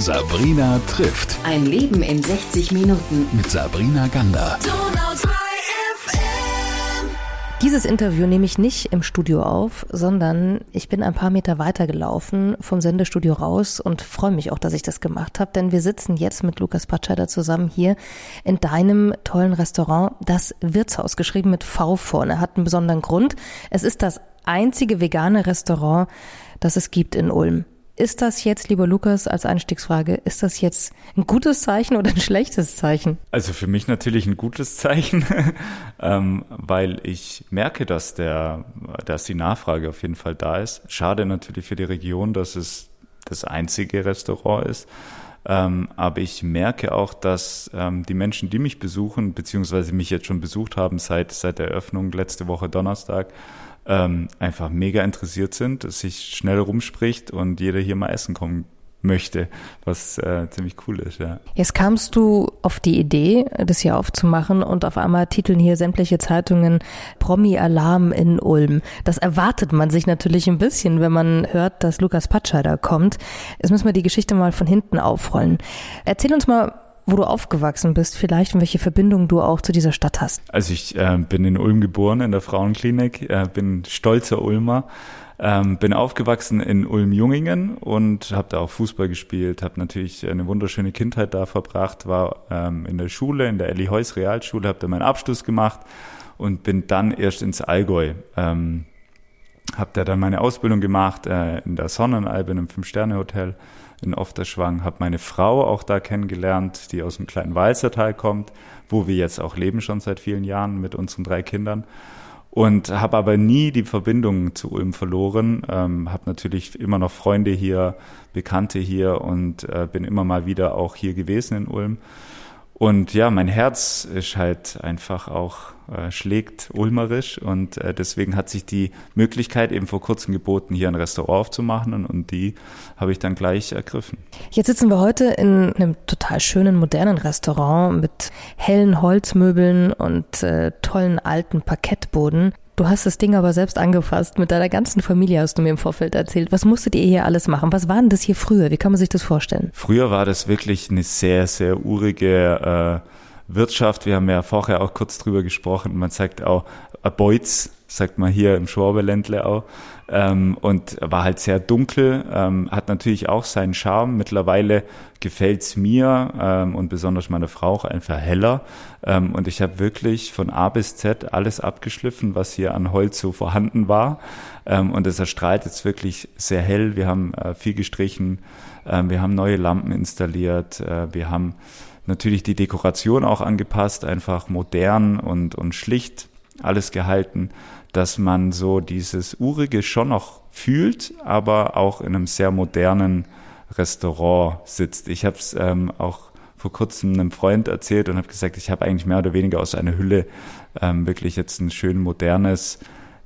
Sabrina trifft. Ein Leben in 60 Minuten. Mit Sabrina Gander. Dieses Interview nehme ich nicht im Studio auf, sondern ich bin ein paar Meter weiter gelaufen vom Sendestudio raus und freue mich auch, dass ich das gemacht habe, denn wir sitzen jetzt mit Lukas Patscheider zusammen hier in deinem tollen Restaurant, das Wirtshaus, geschrieben mit V vorne, hat einen besonderen Grund. Es ist das einzige vegane Restaurant, das es gibt in Ulm. Ist das jetzt, lieber Lukas, als Einstiegsfrage, ist das jetzt ein gutes Zeichen oder ein schlechtes Zeichen? Also für mich natürlich ein gutes Zeichen, ähm, weil ich merke, dass der, dass die Nachfrage auf jeden Fall da ist. Schade natürlich für die Region, dass es das einzige Restaurant ist. Ähm, aber ich merke auch, dass ähm, die Menschen, die mich besuchen, beziehungsweise mich jetzt schon besucht haben seit, seit der Eröffnung letzte Woche Donnerstag, ähm, einfach mega interessiert sind, es sich schnell rumspricht und jeder hier mal essen kommen möchte, was äh, ziemlich cool ist, ja. Jetzt kamst du auf die Idee, das hier aufzumachen und auf einmal titeln hier sämtliche Zeitungen Promi-Alarm in Ulm. Das erwartet man sich natürlich ein bisschen, wenn man hört, dass Lukas Patscheider kommt. Jetzt müssen wir die Geschichte mal von hinten aufrollen. Erzähl uns mal, wo du aufgewachsen bist vielleicht und welche Verbindung du auch zu dieser Stadt hast. Also ich äh, bin in Ulm geboren, in der Frauenklinik, äh, bin stolzer Ulmer, ähm, bin aufgewachsen in Ulm-Jungingen und habe da auch Fußball gespielt, habe natürlich eine wunderschöne Kindheit da verbracht, war ähm, in der Schule, in der Elli Heuss Realschule, habe da meinen Abschluss gemacht und bin dann erst ins Allgäu. Ähm, habe da dann meine Ausbildung gemacht äh, in der Sonnenalbe, in einem Fünf-Sterne-Hotel in Ofterschwang, habe meine Frau auch da kennengelernt, die aus dem kleinen Walzertal kommt, wo wir jetzt auch leben schon seit vielen Jahren mit unseren drei Kindern und habe aber nie die Verbindung zu Ulm verloren. Ähm, habe natürlich immer noch Freunde hier, Bekannte hier und äh, bin immer mal wieder auch hier gewesen in Ulm. Und ja, mein Herz ist halt einfach auch äh, schlägt ulmerisch und äh, deswegen hat sich die Möglichkeit eben vor kurzem geboten, hier ein Restaurant aufzumachen und, und die habe ich dann gleich ergriffen. Jetzt sitzen wir heute in einem total schönen modernen Restaurant mit hellen Holzmöbeln und äh, tollen alten Parkettboden. Du hast das Ding aber selbst angefasst. Mit deiner ganzen Familie hast du mir im Vorfeld erzählt. Was musstet ihr hier alles machen? Was war denn das hier früher? Wie kann man sich das vorstellen? Früher war das wirklich eine sehr, sehr urige äh, Wirtschaft. Wir haben ja vorher auch kurz drüber gesprochen. Man sagt auch Beutz, sagt man hier im Schwabeländle auch. Ähm, und war halt sehr dunkel, ähm, hat natürlich auch seinen Charme. Mittlerweile gefällt's mir ähm, und besonders meiner Frau auch einfach heller. Ähm, und ich habe wirklich von A bis Z alles abgeschliffen, was hier an Holz so vorhanden war. Ähm, und es erstrahlt jetzt wirklich sehr hell. Wir haben äh, viel gestrichen, äh, wir haben neue Lampen installiert, äh, wir haben natürlich die Dekoration auch angepasst, einfach modern und, und schlicht alles gehalten dass man so dieses Urige schon noch fühlt, aber auch in einem sehr modernen Restaurant sitzt. Ich habe es ähm, auch vor kurzem einem Freund erzählt und habe gesagt, ich habe eigentlich mehr oder weniger aus einer Hülle ähm, wirklich jetzt ein schön modernes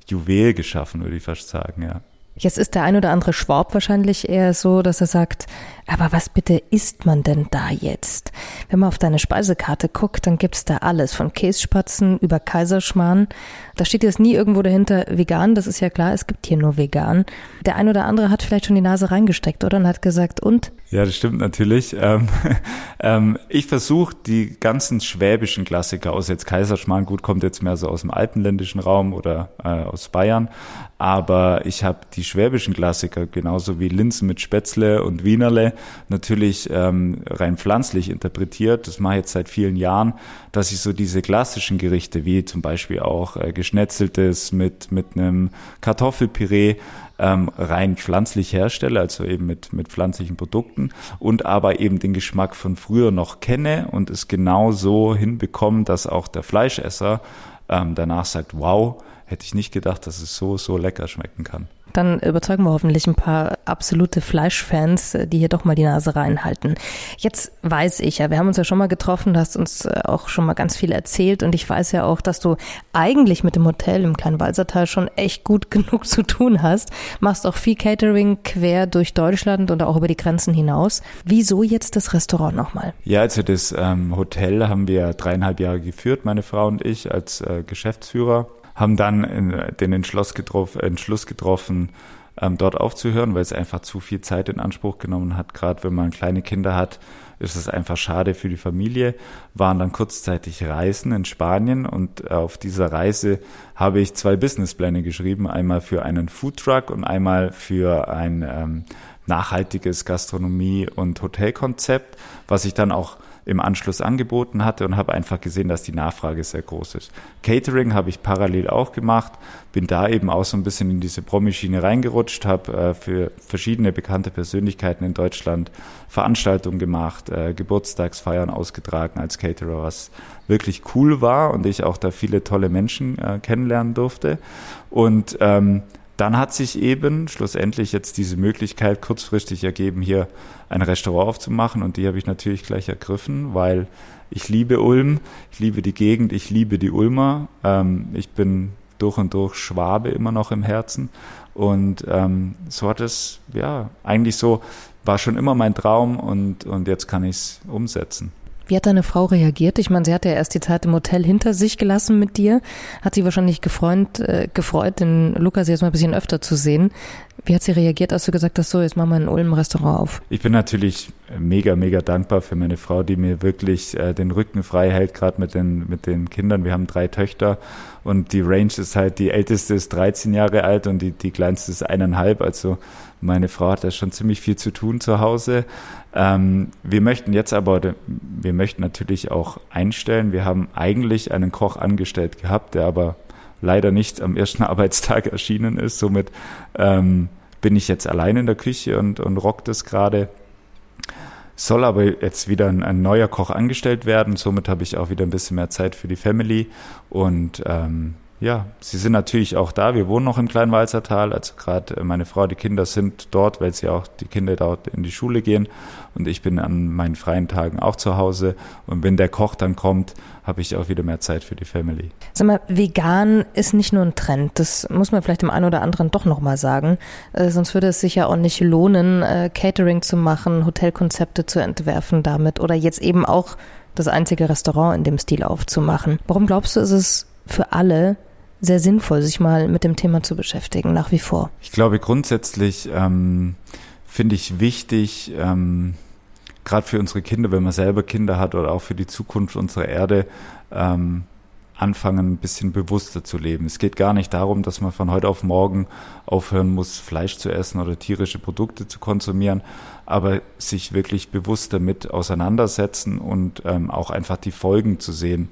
Juwel geschaffen, würde ich fast sagen, ja. Jetzt ist der ein oder andere Schwab wahrscheinlich eher so, dass er sagt, aber was bitte isst man denn da jetzt? Wenn man auf deine Speisekarte guckt, dann gibt's da alles, von Kässpatzen über Kaiserschmarrn. Da steht jetzt nie irgendwo dahinter vegan, das ist ja klar, es gibt hier nur vegan. Der ein oder andere hat vielleicht schon die Nase reingesteckt, oder? Und hat gesagt, und? Ja, das stimmt natürlich. Ähm, ähm, ich versuche die ganzen schwäbischen Klassiker aus jetzt Kaiserschmarrn, gut, kommt jetzt mehr so aus dem alpenländischen Raum oder äh, aus Bayern, aber ich habe die schwäbischen Klassiker genauso wie Linsen mit Spätzle und Wienerle natürlich ähm, rein pflanzlich interpretiert. Das mache ich jetzt seit vielen Jahren, dass ich so diese klassischen Gerichte wie zum Beispiel auch äh, geschnetzeltes mit mit einem Kartoffelpüree ähm, rein pflanzlich herstelle, also eben mit mit pflanzlichen Produkten und aber eben den Geschmack von früher noch kenne und es genau so hinbekomme, dass auch der Fleischesser ähm, danach sagt, wow, hätte ich nicht gedacht, dass es so so lecker schmecken kann. Dann überzeugen wir hoffentlich ein paar absolute Fleischfans, äh, die hier doch mal die Nase reinhalten. Jetzt weiß ich ja, wir haben uns ja schon mal getroffen, du hast uns äh, auch schon mal ganz viel erzählt und ich weiß ja auch, dass du eigentlich mit dem Hotel im kleinen Walsertal schon echt gut genug zu tun hast. Machst auch viel Catering quer durch Deutschland und auch über die Grenzen hinaus. Wieso jetzt das Restaurant nochmal? Ja, also das ähm, Hotel haben wir dreieinhalb Jahre geführt, meine Frau und ich als äh, Geschäftsführer haben dann den Entschluss getroffen, Entschluss getroffen ähm, dort aufzuhören, weil es einfach zu viel Zeit in Anspruch genommen hat. Gerade wenn man kleine Kinder hat, ist es einfach schade für die Familie. Waren dann kurzzeitig Reisen in Spanien und auf dieser Reise habe ich zwei Businesspläne geschrieben. Einmal für einen Foodtruck und einmal für ein ähm, nachhaltiges Gastronomie- und Hotelkonzept, was ich dann auch im Anschluss angeboten hatte und habe einfach gesehen, dass die Nachfrage sehr groß ist. Catering habe ich parallel auch gemacht, bin da eben auch so ein bisschen in diese Promi-Schiene reingerutscht, habe äh, für verschiedene bekannte Persönlichkeiten in Deutschland Veranstaltungen gemacht, äh, Geburtstagsfeiern ausgetragen als Caterer, was wirklich cool war und ich auch da viele tolle Menschen äh, kennenlernen durfte. Und ähm, dann hat sich eben schlussendlich jetzt diese Möglichkeit kurzfristig ergeben, hier ein Restaurant aufzumachen und die habe ich natürlich gleich ergriffen, weil ich liebe Ulm, ich liebe die Gegend, ich liebe die Ulmer. Ähm, ich bin durch und durch Schwabe immer noch im Herzen und ähm, so hat es, ja, eigentlich so, war schon immer mein Traum und, und jetzt kann ich es umsetzen. Wie hat deine Frau reagiert? Ich meine, sie hat ja erst die Zeit im Hotel hinter sich gelassen mit dir. Hat sie wahrscheinlich gefreut, äh, gefreut den Lukas jetzt mal ein bisschen öfter zu sehen. Wie hat sie reagiert, als du gesagt hast, so, jetzt machen wir ein Ulm-Restaurant auf? Ich bin natürlich mega, mega dankbar für meine Frau, die mir wirklich äh, den Rücken frei hält, gerade mit den, mit den Kindern. Wir haben drei Töchter und die Range ist halt, die älteste ist 13 Jahre alt und die, die kleinste ist eineinhalb. Also meine Frau hat da schon ziemlich viel zu tun zu Hause. Ähm, wir möchten jetzt aber, wir möchten natürlich auch einstellen. Wir haben eigentlich einen Koch angestellt gehabt, der aber leider nicht am ersten Arbeitstag erschienen ist. Somit ähm, bin ich jetzt allein in der Küche und, und rock das gerade. Soll aber jetzt wieder ein, ein, neuer Koch angestellt werden. Somit habe ich auch wieder ein bisschen mehr Zeit für die Family. Und ähm, ja, sie sind natürlich auch da. Wir wohnen noch im kleinen Walzertal. Also gerade meine Frau, die Kinder sind dort, weil sie auch die Kinder dort in die Schule gehen. Und ich bin an meinen freien Tagen auch zu Hause. Und wenn der Koch dann kommt, habe ich auch wieder mehr Zeit für die Family. Sag mal, vegan ist nicht nur ein Trend. Das muss man vielleicht dem einen oder anderen doch nochmal sagen. Äh, sonst würde es sich ja auch nicht lohnen, äh, Catering zu machen, Hotelkonzepte zu entwerfen damit oder jetzt eben auch das einzige Restaurant in dem Stil aufzumachen. Warum glaubst du, ist es für alle sehr sinnvoll, sich mal mit dem Thema zu beschäftigen, nach wie vor? Ich glaube, grundsätzlich ähm, finde ich wichtig, ähm, gerade für unsere Kinder, wenn man selber Kinder hat oder auch für die Zukunft unserer Erde, ähm, anfangen, ein bisschen bewusster zu leben. Es geht gar nicht darum, dass man von heute auf morgen aufhören muss, Fleisch zu essen oder tierische Produkte zu konsumieren, aber sich wirklich bewusst damit auseinandersetzen und ähm, auch einfach die Folgen zu sehen.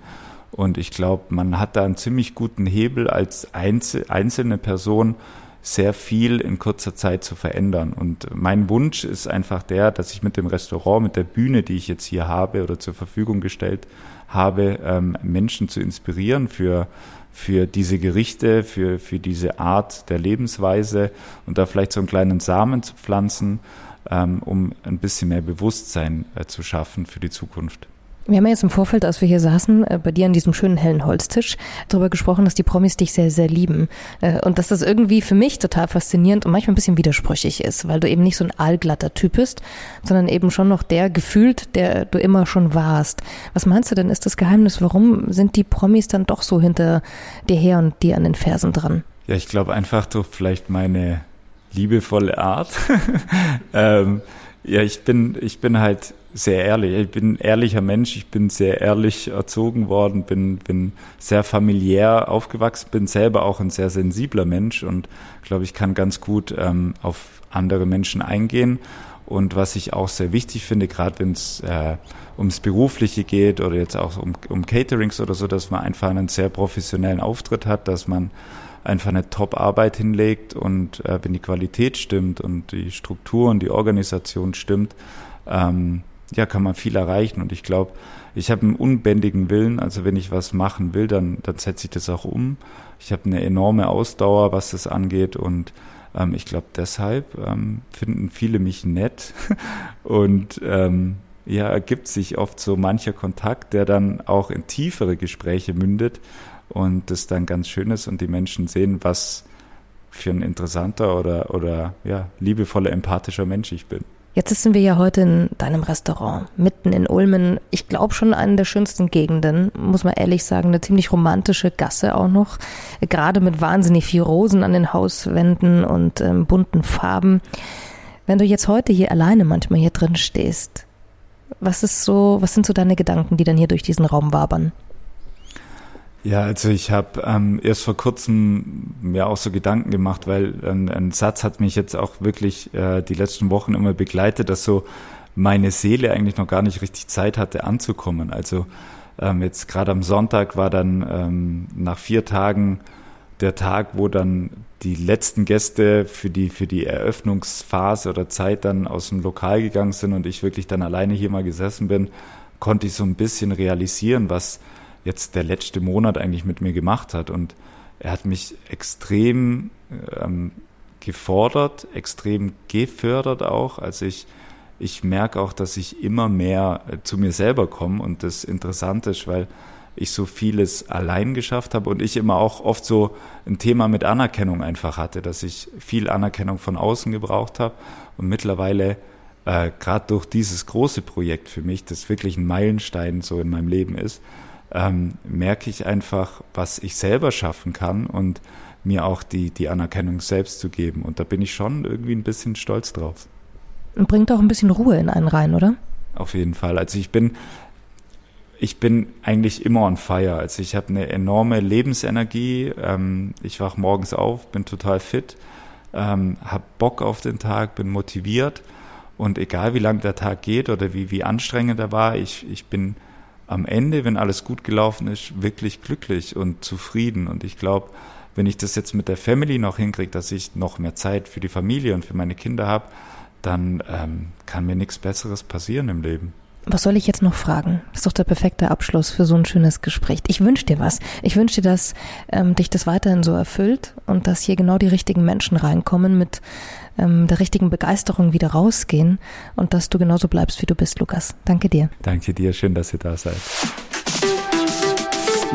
Und ich glaube, man hat da einen ziemlich guten Hebel als einzelne Person, sehr viel in kurzer Zeit zu verändern. Und mein Wunsch ist einfach der, dass ich mit dem Restaurant, mit der Bühne, die ich jetzt hier habe oder zur Verfügung gestellt habe, ähm, Menschen zu inspirieren für für diese Gerichte, für, für diese Art der Lebensweise und da vielleicht so einen kleinen Samen zu pflanzen, ähm, um ein bisschen mehr Bewusstsein äh, zu schaffen für die Zukunft. Wir haben ja jetzt im Vorfeld, als wir hier saßen, äh, bei dir an diesem schönen hellen Holztisch, darüber gesprochen, dass die Promis dich sehr, sehr lieben. Äh, und dass das irgendwie für mich total faszinierend und manchmal ein bisschen widersprüchig ist, weil du eben nicht so ein allglatter Typ bist, sondern eben schon noch der gefühlt, der du immer schon warst. Was meinst du denn, ist das Geheimnis? Warum sind die Promis dann doch so hinter dir her und dir an den Fersen dran? Ja, ich glaube einfach durch vielleicht meine liebevolle Art. ähm, ja, ich bin, ich bin halt sehr ehrlich. Ich bin ein ehrlicher Mensch. Ich bin sehr ehrlich erzogen worden, bin, bin sehr familiär aufgewachsen, bin selber auch ein sehr sensibler Mensch und glaube, ich kann ganz gut ähm, auf andere Menschen eingehen. Und was ich auch sehr wichtig finde, gerade wenn es äh, ums Berufliche geht oder jetzt auch um, um Caterings oder so, dass man einfach einen sehr professionellen Auftritt hat, dass man einfach eine Top-Arbeit hinlegt und äh, wenn die Qualität stimmt und die Struktur und die Organisation stimmt, ähm, ja, kann man viel erreichen. Und ich glaube, ich habe einen unbändigen Willen. Also wenn ich was machen will, dann, dann setze ich das auch um. Ich habe eine enorme Ausdauer, was das angeht. Und ähm, ich glaube, deshalb ähm, finden viele mich nett. und ähm, ja, ergibt sich oft so mancher Kontakt, der dann auch in tiefere Gespräche mündet. Und das dann ganz schön ist und die Menschen sehen, was für ein interessanter oder, oder ja, liebevoller, empathischer Mensch ich bin. Jetzt sitzen wir ja heute in deinem Restaurant, mitten in Ulmen. Ich glaube schon einen der schönsten Gegenden, muss man ehrlich sagen. Eine ziemlich romantische Gasse auch noch. Gerade mit wahnsinnig viel Rosen an den Hauswänden und ähm, bunten Farben. Wenn du jetzt heute hier alleine manchmal hier drin stehst, was ist so, was sind so deine Gedanken, die dann hier durch diesen Raum wabern? Ja, also ich habe ähm, erst vor kurzem mir auch so Gedanken gemacht, weil ein, ein Satz hat mich jetzt auch wirklich äh, die letzten Wochen immer begleitet, dass so meine Seele eigentlich noch gar nicht richtig Zeit hatte anzukommen. Also ähm, jetzt gerade am Sonntag war dann ähm, nach vier Tagen der Tag, wo dann die letzten Gäste für die, für die Eröffnungsphase oder Zeit dann aus dem Lokal gegangen sind und ich wirklich dann alleine hier mal gesessen bin, konnte ich so ein bisschen realisieren, was jetzt der letzte Monat eigentlich mit mir gemacht hat. Und er hat mich extrem ähm, gefordert, extrem gefördert auch. Also ich, ich merke auch, dass ich immer mehr äh, zu mir selber komme und das interessant ist, weil ich so vieles allein geschafft habe und ich immer auch oft so ein Thema mit Anerkennung einfach hatte, dass ich viel Anerkennung von außen gebraucht habe und mittlerweile äh, gerade durch dieses große Projekt für mich, das wirklich ein Meilenstein so in meinem Leben ist, ähm, merke ich einfach, was ich selber schaffen kann und mir auch die, die Anerkennung selbst zu geben. Und da bin ich schon irgendwie ein bisschen stolz drauf. Und bringt auch ein bisschen Ruhe in einen rein, oder? Auf jeden Fall. Also ich bin, ich bin eigentlich immer on fire. Also ich habe eine enorme Lebensenergie. Ähm, ich wach morgens auf, bin total fit, ähm, habe Bock auf den Tag, bin motiviert. Und egal wie lang der Tag geht oder wie, wie anstrengend er war, ich, ich bin am Ende, wenn alles gut gelaufen ist, wirklich glücklich und zufrieden. Und ich glaube, wenn ich das jetzt mit der Family noch hinkriege, dass ich noch mehr Zeit für die Familie und für meine Kinder habe, dann ähm, kann mir nichts Besseres passieren im Leben. Was soll ich jetzt noch fragen? Das ist doch der perfekte Abschluss für so ein schönes Gespräch. Ich wünsche dir was. Ich wünsche dir, dass ähm, dich das weiterhin so erfüllt und dass hier genau die richtigen Menschen reinkommen, mit ähm, der richtigen Begeisterung wieder rausgehen und dass du genauso bleibst, wie du bist, Lukas. Danke dir. Danke dir. Schön, dass ihr da seid.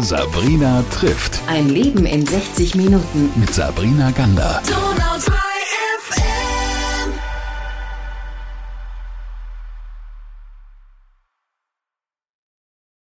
Sabrina trifft. Ein Leben in 60 Minuten. Mit Sabrina Gander.